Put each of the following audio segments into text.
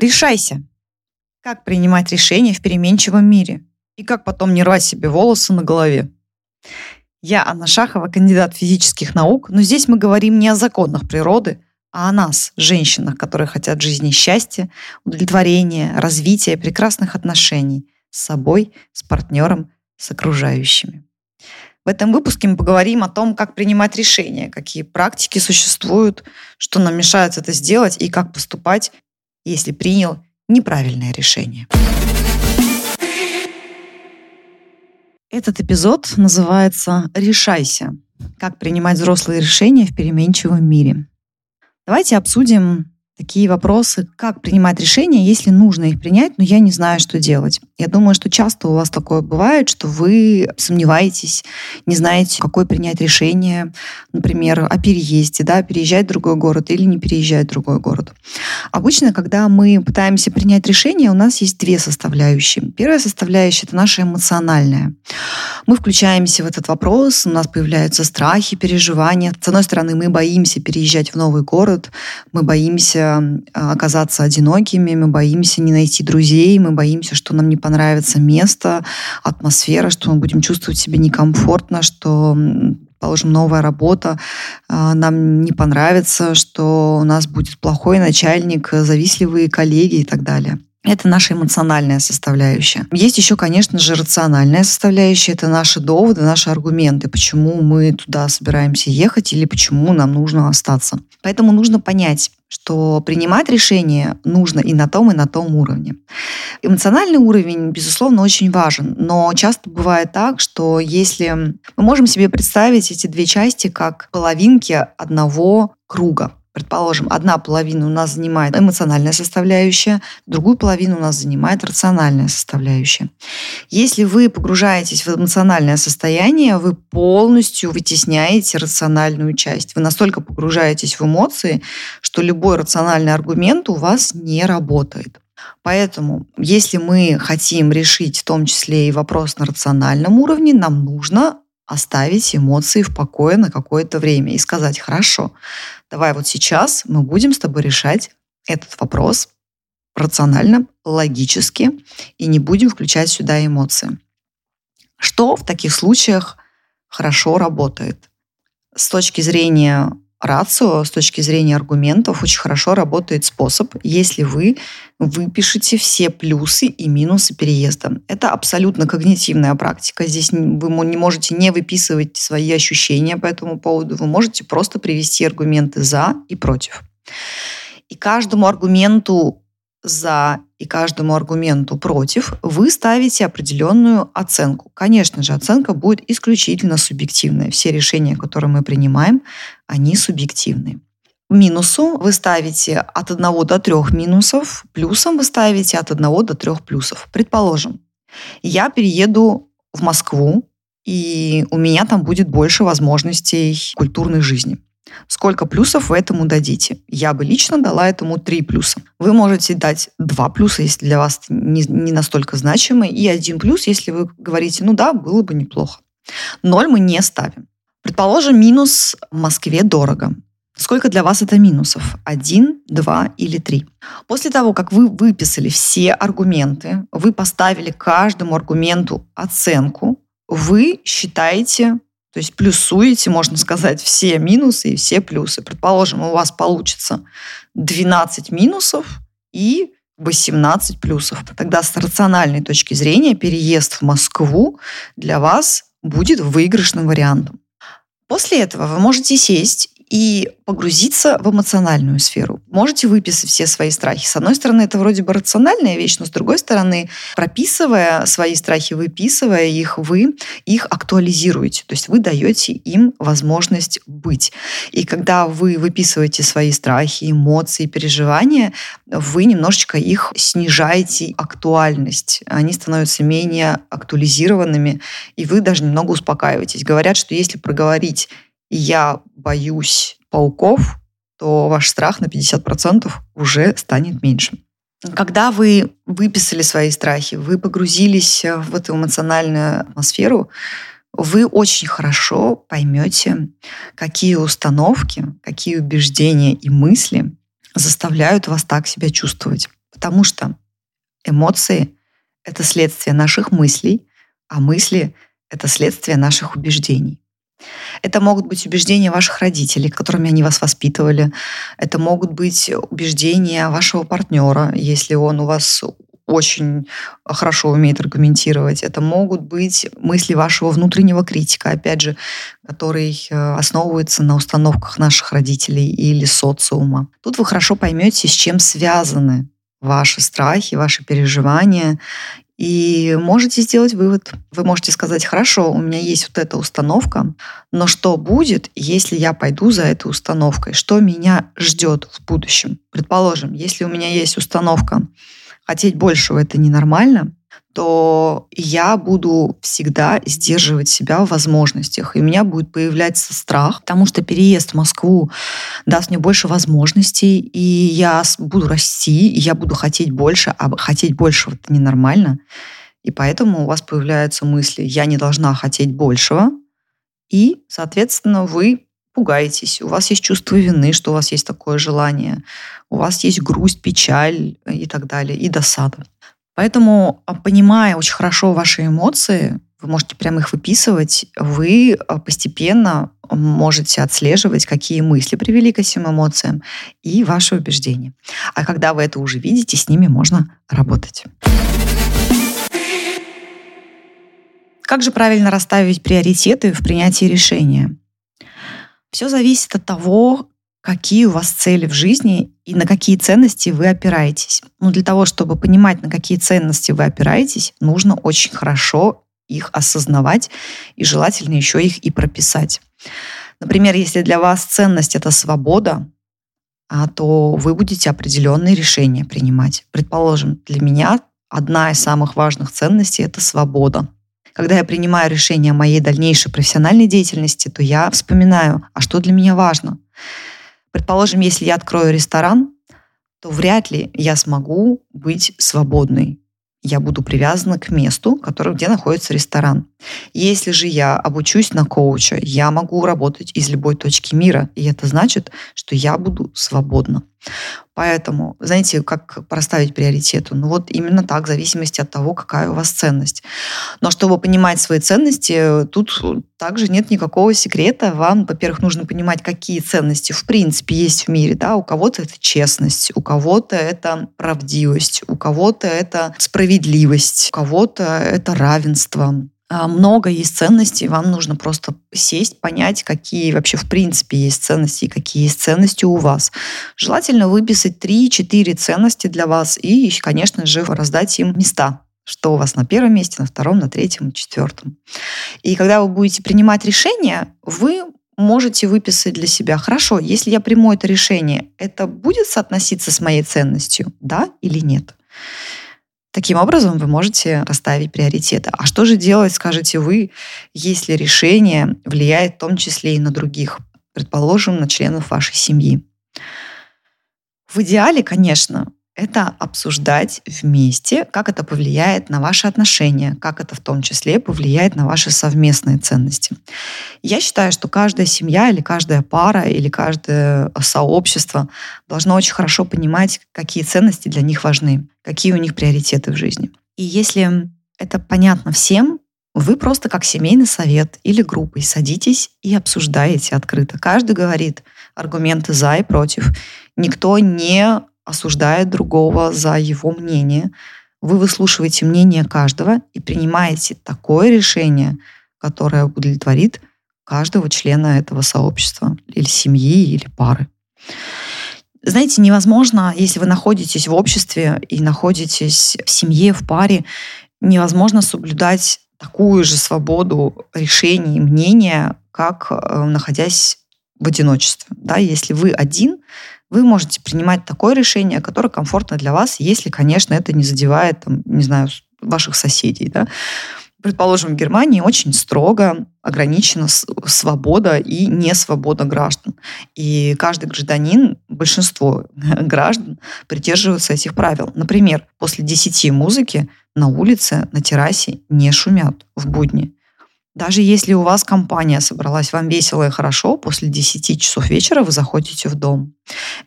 Решайся. Как принимать решения в переменчивом мире? И как потом не рвать себе волосы на голове? Я Анна Шахова, кандидат физических наук, но здесь мы говорим не о законах природы, а о нас, женщинах, которые хотят жизни счастья, удовлетворения, развития, прекрасных отношений с собой, с партнером, с окружающими. В этом выпуске мы поговорим о том, как принимать решения, какие практики существуют, что нам мешает это сделать и как поступать, если принял неправильное решение. Этот эпизод называется «Решайся. Как принимать взрослые решения в переменчивом мире». Давайте обсудим такие вопросы, как принимать решения, если нужно их принять, но я не знаю, что делать. Я думаю, что часто у вас такое бывает, что вы сомневаетесь, не знаете, какое принять решение, например, о переезде, да, переезжать в другой город или не переезжать в другой город. Обычно, когда мы пытаемся принять решение, у нас есть две составляющие. Первая составляющая — это наша эмоциональная. Мы включаемся в этот вопрос, у нас появляются страхи, переживания. С одной стороны, мы боимся переезжать в новый город, мы боимся а, оказаться одинокими, мы боимся не найти друзей, мы боимся, что нам не понравится место, атмосфера, что мы будем чувствовать себя некомфортно, что положим, новая работа а, нам не понравится, что у нас будет плохой начальник, завистливые коллеги и так далее. Это наша эмоциональная составляющая. Есть еще, конечно же, рациональная составляющая. Это наши доводы, наши аргументы, почему мы туда собираемся ехать или почему нам нужно остаться. Поэтому нужно понять, что принимать решения нужно и на том, и на том уровне. Эмоциональный уровень, безусловно, очень важен, но часто бывает так, что если мы можем себе представить эти две части как половинки одного круга, Предположим, одна половина у нас занимает эмоциональная составляющая, другую половину у нас занимает рациональная составляющая. Если вы погружаетесь в эмоциональное состояние, вы полностью вытесняете рациональную часть. Вы настолько погружаетесь в эмоции, что любой рациональный аргумент у вас не работает. Поэтому, если мы хотим решить в том числе и вопрос на рациональном уровне, нам нужно оставить эмоции в покое на какое-то время и сказать, хорошо, давай вот сейчас мы будем с тобой решать этот вопрос рационально, логически и не будем включать сюда эмоции. Что в таких случаях хорошо работает? С точки зрения рацио, с точки зрения аргументов, очень хорошо работает способ, если вы выпишете все плюсы и минусы переезда. Это абсолютно когнитивная практика. Здесь вы не можете не выписывать свои ощущения по этому поводу. Вы можете просто привести аргументы «за» и «против». И каждому аргументу за и каждому аргументу против вы ставите определенную оценку. Конечно же, оценка будет исключительно субъективная. Все решения, которые мы принимаем, они субъективны. Минусу вы ставите от 1 до 3 минусов, плюсом вы ставите от 1 до 3 плюсов. Предположим, я перееду в Москву, и у меня там будет больше возможностей культурной жизни. Сколько плюсов вы этому дадите? Я бы лично дала этому три плюса. Вы можете дать два плюса, если для вас не, не настолько значимый, и один плюс, если вы говорите, ну да, было бы неплохо. Ноль мы не ставим. Предположим, минус в Москве дорого. Сколько для вас это минусов? Один, два или три? После того, как вы выписали все аргументы, вы поставили каждому аргументу оценку, вы считаете то есть плюсуете, можно сказать, все минусы и все плюсы. Предположим, у вас получится 12 минусов и 18 плюсов. Тогда с рациональной точки зрения переезд в Москву для вас будет выигрышным вариантом. После этого вы можете сесть и погрузиться в эмоциональную сферу. Можете выписать все свои страхи. С одной стороны, это вроде бы рациональная вещь, но с другой стороны, прописывая свои страхи, выписывая их, вы их актуализируете. То есть вы даете им возможность быть. И когда вы выписываете свои страхи, эмоции, переживания, вы немножечко их снижаете актуальность. Они становятся менее актуализированными, и вы даже немного успокаиваетесь. Говорят, что если проговорить я боюсь пауков, то ваш страх на 50% уже станет меньше. Когда вы выписали свои страхи, вы погрузились в эту эмоциональную атмосферу, вы очень хорошо поймете, какие установки, какие убеждения и мысли заставляют вас так себя чувствовать. Потому что эмоции — это следствие наших мыслей, а мысли — это следствие наших убеждений. Это могут быть убеждения ваших родителей, которыми они вас воспитывали. Это могут быть убеждения вашего партнера, если он у вас очень хорошо умеет аргументировать. Это могут быть мысли вашего внутреннего критика, опять же, который э, основывается на установках наших родителей или социума. Тут вы хорошо поймете, с чем связаны ваши страхи, ваши переживания, и можете сделать вывод. Вы можете сказать, хорошо, у меня есть вот эта установка, но что будет, если я пойду за этой установкой? Что меня ждет в будущем? Предположим, если у меня есть установка хотеть большего это ненормально, то я буду всегда сдерживать себя в возможностях. И у меня будет появляться страх, потому что переезд в Москву даст мне больше возможностей, и я буду расти, и я буду хотеть больше, а хотеть большего это ненормально. И поэтому у вас появляются мысли, я не должна хотеть большего, и, соответственно, вы пугаетесь, у вас есть чувство вины, что у вас есть такое желание, у вас есть грусть, печаль и так далее, и досада. Поэтому, а, понимая очень хорошо ваши эмоции, вы можете прямо их выписывать, вы а, постепенно можете отслеживать, какие мысли привели к этим эмоциям и ваши убеждения. А когда вы это уже видите, с ними можно работать. Как же правильно расставить приоритеты в принятии решения? Все зависит от того, какие у вас цели в жизни и на какие ценности вы опираетесь. Но для того, чтобы понимать, на какие ценности вы опираетесь, нужно очень хорошо их осознавать и желательно еще их и прописать. Например, если для вас ценность это свобода, а, то вы будете определенные решения принимать. Предположим, для меня одна из самых важных ценностей это свобода. Когда я принимаю решение о моей дальнейшей профессиональной деятельности, то я вспоминаю, а что для меня важно. Предположим, если я открою ресторан, то вряд ли я смогу быть свободной я буду привязана к месту, который, где находится ресторан. Если же я обучусь на коуча, я могу работать из любой точки мира, и это значит, что я буду свободна. Поэтому, знаете, как проставить приоритеты? Ну вот именно так, в зависимости от того, какая у вас ценность. Но чтобы понимать свои ценности, тут также нет никакого секрета. Вам, во-первых, нужно понимать, какие ценности в принципе есть в мире. Да? У кого-то это честность, у кого-то это правдивость, у кого-то это справедливость, у кого-то это равенство. А, много есть ценностей, вам нужно просто сесть, понять, какие вообще в принципе есть ценности и какие есть ценности у вас. Желательно выписать 3-4 ценности для вас и, конечно же, раздать им места что у вас на первом месте, на втором, на третьем, четвертом. И когда вы будете принимать решение, вы можете выписать для себя, хорошо, если я приму это решение, это будет соотноситься с моей ценностью, да или нет? Таким образом, вы можете расставить приоритеты. А что же делать, скажете вы, если решение влияет в том числе и на других, предположим, на членов вашей семьи? В идеале, конечно, это обсуждать вместе, как это повлияет на ваши отношения, как это в том числе повлияет на ваши совместные ценности. Я считаю, что каждая семья или каждая пара или каждое сообщество должно очень хорошо понимать, какие ценности для них важны, какие у них приоритеты в жизни. И если это понятно всем, вы просто как семейный совет или группой садитесь и обсуждаете открыто. Каждый говорит аргументы за и против. Никто не осуждает другого за его мнение. Вы выслушиваете мнение каждого и принимаете такое решение, которое удовлетворит каждого члена этого сообщества или семьи, или пары. Знаете, невозможно, если вы находитесь в обществе и находитесь в семье, в паре, невозможно соблюдать такую же свободу решений и мнения, как э, находясь в одиночестве. Да, если вы один, вы можете принимать такое решение, которое комфортно для вас, если, конечно, это не задевает, там, не знаю, ваших соседей. Да? Предположим, в Германии очень строго ограничена свобода и несвобода граждан. И каждый гражданин, большинство граждан придерживаются этих правил. Например, после 10 музыки на улице, на террасе не шумят в будни. Даже если у вас компания собралась, вам весело и хорошо, после 10 часов вечера вы заходите в дом.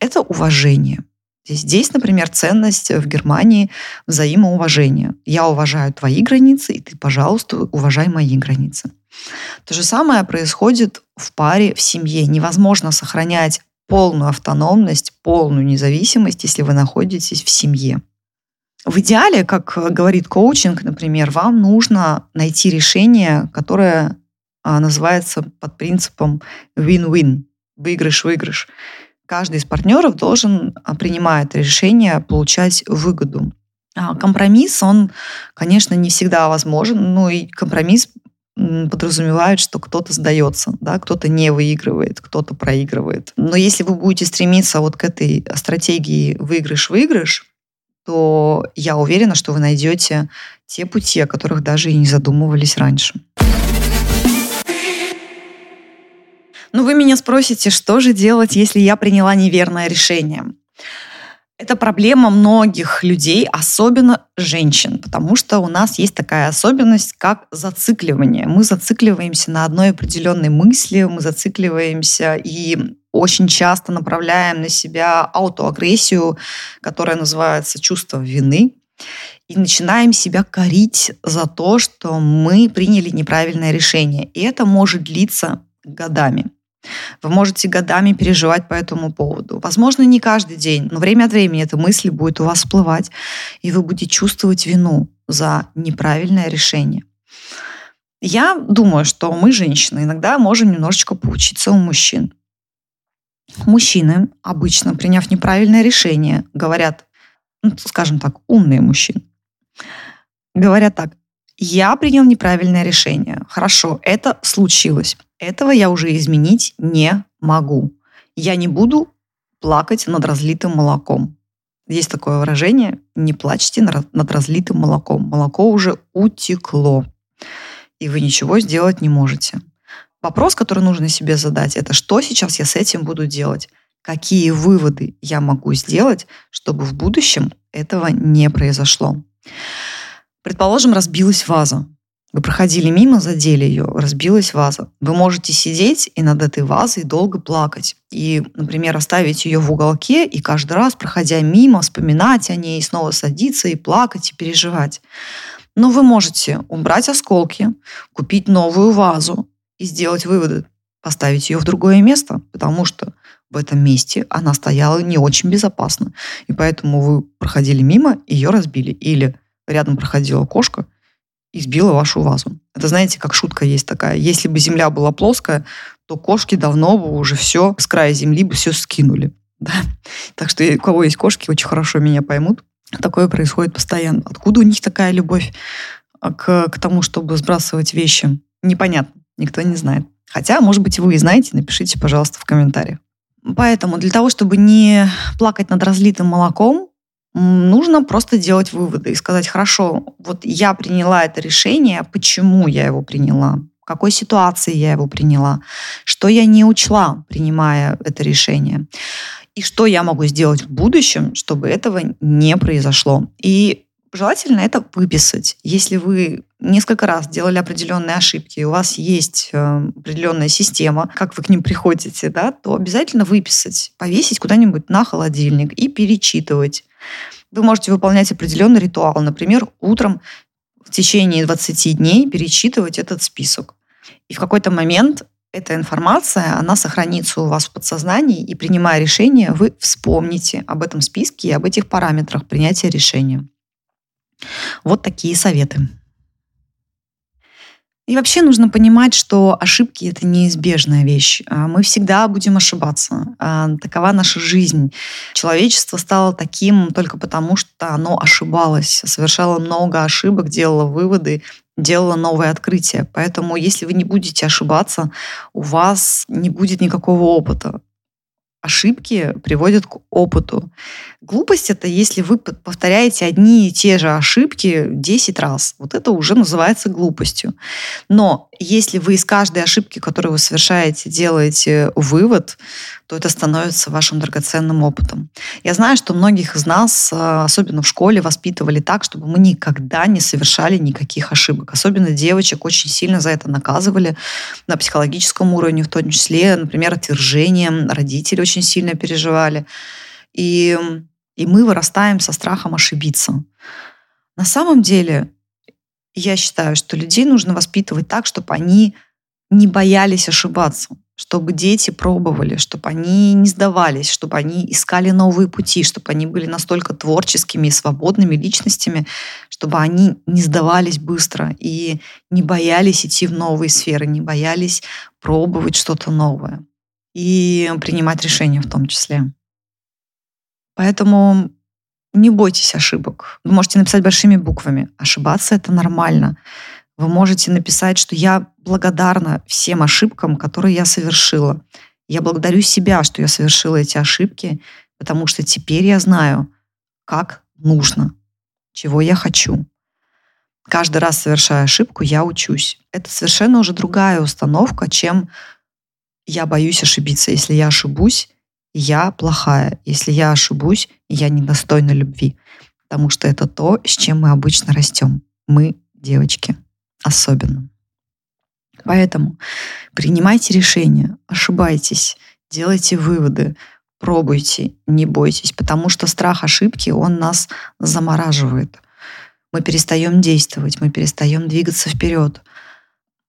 Это уважение. Здесь, например, ценность в Германии взаимоуважения. Я уважаю твои границы, и ты, пожалуйста, уважай мои границы. То же самое происходит в паре, в семье. Невозможно сохранять полную автономность, полную независимость, если вы находитесь в семье. В идеале, как говорит коучинг, например, вам нужно найти решение, которое а, называется под принципом win-win, выигрыш-выигрыш каждый из партнеров должен, а, принимая это решение, получать выгоду. А компромисс, он, конечно, не всегда возможен, но и компромисс подразумевает, что кто-то сдается, да, кто-то не выигрывает, кто-то проигрывает. Но если вы будете стремиться вот к этой стратегии выигрыш-выигрыш, то я уверена, что вы найдете те пути, о которых даже и не задумывались раньше. Ну, вы меня спросите, что же делать, если я приняла неверное решение? Это проблема многих людей, особенно женщин, потому что у нас есть такая особенность, как зацикливание. Мы зацикливаемся на одной определенной мысли, мы зацикливаемся и очень часто направляем на себя аутоагрессию, которая называется чувство вины, и начинаем себя корить за то, что мы приняли неправильное решение. И это может длиться годами. Вы можете годами переживать по этому поводу. Возможно, не каждый день, но время от времени эта мысль будет у вас всплывать, и вы будете чувствовать вину за неправильное решение. Я думаю, что мы, женщины, иногда можем немножечко поучиться у мужчин. Мужчины, обычно приняв неправильное решение, говорят, ну, скажем так, умные мужчины, говорят так, я принял неправильное решение. Хорошо, это случилось. Этого я уже изменить не могу. Я не буду плакать над разлитым молоком. Есть такое выражение «не плачьте над разлитым молоком». Молоко уже утекло, и вы ничего сделать не можете. Вопрос, который нужно себе задать, это что сейчас я с этим буду делать? Какие выводы я могу сделать, чтобы в будущем этого не произошло? Предположим, разбилась ваза. Вы проходили мимо, задели ее, разбилась ваза. Вы можете сидеть и над этой вазой долго плакать. И, например, оставить ее в уголке и каждый раз, проходя мимо, вспоминать о ней, и снова садиться и плакать, и переживать. Но вы можете убрать осколки, купить новую вазу и сделать выводы, поставить ее в другое место, потому что в этом месте она стояла не очень безопасно. И поэтому вы проходили мимо, ее разбили. Или рядом проходила кошка и сбила вашу вазу. Это, знаете, как шутка есть такая. Если бы земля была плоская, то кошки давно бы уже все с края земли бы все скинули. Да? Так что у кого есть кошки, очень хорошо меня поймут. Такое происходит постоянно. Откуда у них такая любовь а, к, к тому, чтобы сбрасывать вещи? Непонятно. Никто не знает. Хотя, может быть, вы и знаете, напишите, пожалуйста, в комментариях. Поэтому для того, чтобы не плакать над разлитым молоком, нужно просто делать выводы и сказать, хорошо, вот я приняла это решение, почему я его приняла, в какой ситуации я его приняла, что я не учла, принимая это решение, и что я могу сделать в будущем, чтобы этого не произошло. И желательно это выписать. Если вы несколько раз делали определенные ошибки, и у вас есть э, определенная система, как вы к ним приходите, да, то обязательно выписать, повесить куда-нибудь на холодильник и перечитывать. Вы можете выполнять определенный ритуал, например, утром в течение 20 дней перечитывать этот список. И в какой-то момент эта информация, она сохранится у вас в подсознании, и принимая решение, вы вспомните об этом списке и об этих параметрах принятия решения. Вот такие советы. И вообще нужно понимать, что ошибки это неизбежная вещь. А мы всегда будем ошибаться. А такова наша жизнь. Человечество стало таким только потому, что оно ошибалось, совершало много ошибок, делало выводы, делала новые открытия. Поэтому, если вы не будете ошибаться, у вас не будет никакого опыта ошибки приводят к опыту. Глупость это если вы повторяете одни и те же ошибки 10 раз. Вот это уже называется глупостью. Но если вы из каждой ошибки, которую вы совершаете, делаете вывод, то это становится вашим драгоценным опытом. Я знаю, что многих из нас, э, особенно в школе, воспитывали так, чтобы мы никогда не совершали никаких ошибок. Особенно девочек очень сильно за это наказывали на психологическом уровне, в том числе, например, отвержением. Родители очень сильно переживали. И И мы вырастаем со страхом ошибиться. На самом деле, я считаю, что людей нужно воспитывать так, чтобы они не боялись ошибаться, чтобы дети пробовали, чтобы они не сдавались, чтобы они искали новые пути, чтобы они были настолько творческими и свободными личностями, чтобы они не сдавались быстро и не боялись идти в новые сферы, не боялись пробовать что-то новое и принимать решения в том числе. Поэтому не бойтесь ошибок. Вы можете написать большими буквами. Ошибаться это нормально. Вы можете написать, что я благодарна всем ошибкам, которые я совершила. Я благодарю себя, что я совершила эти ошибки, потому что теперь я знаю, как нужно, чего я хочу. Каждый раз совершая ошибку, я учусь. Это совершенно уже другая установка, чем я боюсь ошибиться. Если я ошибусь, я плохая. Если я ошибусь, я недостойна любви. Потому что это то, с чем мы обычно растем. Мы девочки особенно. Поэтому принимайте решения, ошибайтесь, делайте выводы, пробуйте, не бойтесь, потому что страх ошибки, он нас замораживает. Мы перестаем действовать, мы перестаем двигаться вперед.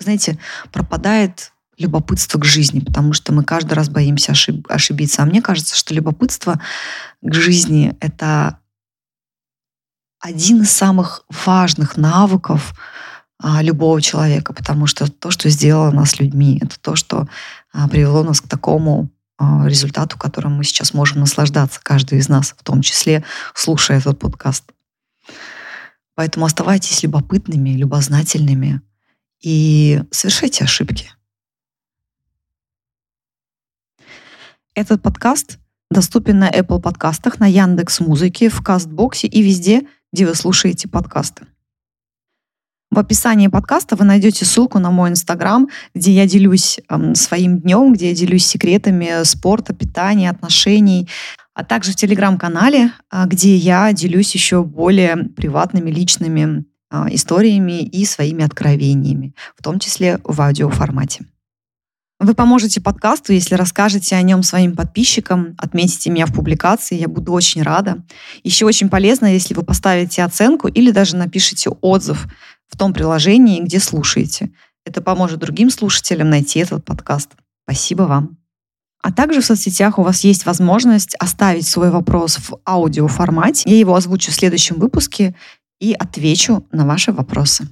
Знаете, пропадает любопытство к жизни, потому что мы каждый раз боимся ошиб- ошибиться. А мне кажется, что любопытство к жизни — это один из самых важных навыков а, любого человека, потому что то, что сделало нас людьми, это то, что а, привело нас к такому а, результату, которым мы сейчас можем наслаждаться, каждый из нас, в том числе слушая этот подкаст. Поэтому оставайтесь любопытными, любознательными и совершайте ошибки. Этот подкаст доступен на Apple подкастах, на Яндекс Музыке, в Кастбоксе и везде, где вы слушаете подкасты. В описании подкаста вы найдете ссылку на мой инстаграм, где я делюсь э, своим днем, где я делюсь секретами спорта, питания, отношений, а также в телеграм-канале, э, где я делюсь еще более приватными, личными э, историями и своими откровениями, в том числе в аудиоформате. Вы поможете подкасту, если расскажете о нем своим подписчикам, отметите меня в публикации, я буду очень рада. Еще очень полезно, если вы поставите оценку или даже напишите отзыв в том приложении, где слушаете. Это поможет другим слушателям найти этот подкаст. Спасибо вам. А также в соцсетях у вас есть возможность оставить свой вопрос в аудиоформате. Я его озвучу в следующем выпуске и отвечу на ваши вопросы.